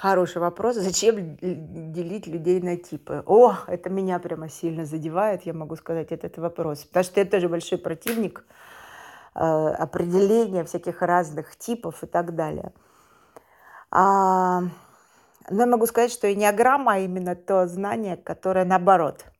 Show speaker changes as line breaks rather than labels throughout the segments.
Хороший вопрос. Зачем делить людей на типы? О, это меня прямо сильно задевает, я могу сказать, этот вопрос. Потому что я тоже большой противник э, определения всяких разных типов и так далее. А, но я могу сказать, что энеограмма именно то знание, которое наоборот –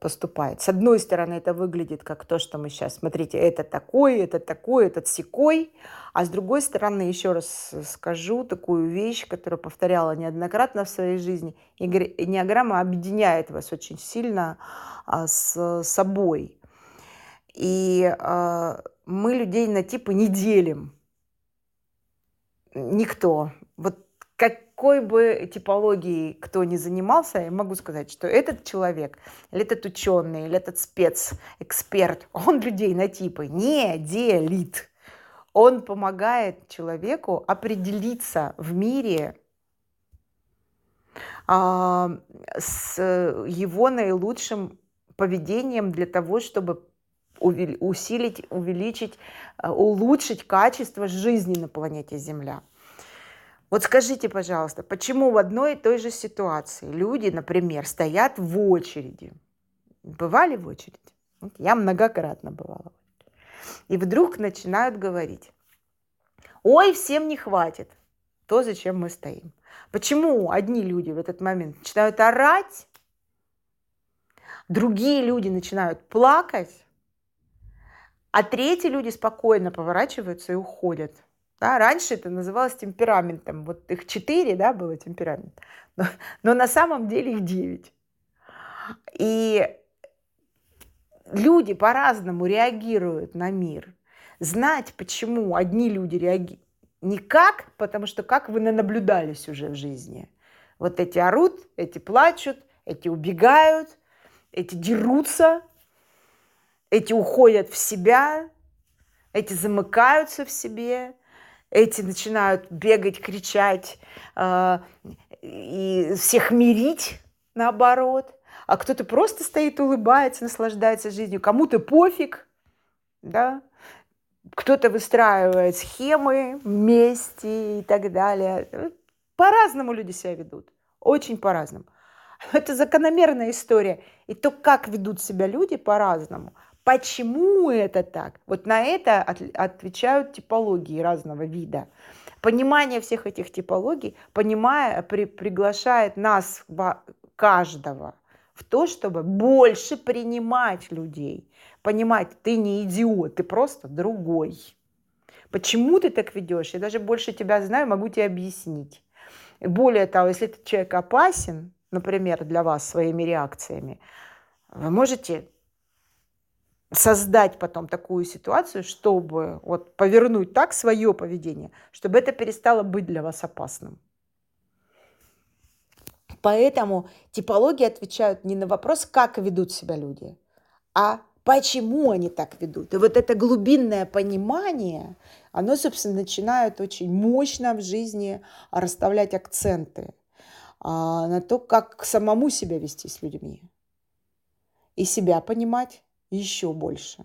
поступает. С одной стороны, это выглядит как то, что мы сейчас, смотрите, это такой, это такой, этот секой, а с другой стороны, еще раз скажу такую вещь, которую повторяла неоднократно в своей жизни, Энеограмма объединяет вас очень сильно а, с собой. И а, мы людей на типы не делим. Никто. Вот какой бы типологией кто ни занимался, я могу сказать, что этот человек, или этот ученый, или этот спец, эксперт, он людей на типы не делит. Он помогает человеку определиться в мире а, с его наилучшим поведением для того, чтобы усилить, увеличить, а, улучшить качество жизни на планете Земля. Вот скажите, пожалуйста, почему в одной и той же ситуации люди, например, стоят в очереди? Бывали в очереди? Я многократно бывала. И вдруг начинают говорить, ой, всем не хватит то, зачем мы стоим. Почему одни люди в этот момент начинают орать, другие люди начинают плакать, а третьи люди спокойно поворачиваются и уходят – да, раньше это называлось темпераментом. Вот их четыре, да, было темперамент. Но, но на самом деле их девять. И люди по-разному реагируют на мир. Знать, почему одни люди реагируют никак, потому что как вы наблюдались уже в жизни. Вот эти орут, эти плачут, эти убегают, эти дерутся, эти уходят в себя, эти замыкаются в себе, эти начинают бегать, кричать э, и всех мирить, наоборот. А кто-то просто стоит, улыбается, наслаждается жизнью. Кому-то пофиг, да. Кто-то выстраивает схемы вместе и так далее. По-разному люди себя ведут. Очень по-разному. Это закономерная история. И то, как ведут себя люди по-разному – Почему это так? Вот на это отвечают типологии разного вида. Понимание всех этих типологий понимая, при, приглашает нас, каждого, в то, чтобы больше принимать людей. Понимать, ты не идиот, ты просто другой. Почему ты так ведешь? Я даже больше тебя знаю, могу тебе объяснить. Более того, если этот человек опасен, например, для вас своими реакциями, вы можете создать потом такую ситуацию, чтобы вот повернуть так свое поведение, чтобы это перестало быть для вас опасным. Поэтому типологии отвечают не на вопрос, как ведут себя люди, а почему они так ведут. И вот это глубинное понимание, оно, собственно, начинает очень мощно в жизни расставлять акценты а, на то, как самому себя вести с людьми. И себя понимать, еще больше.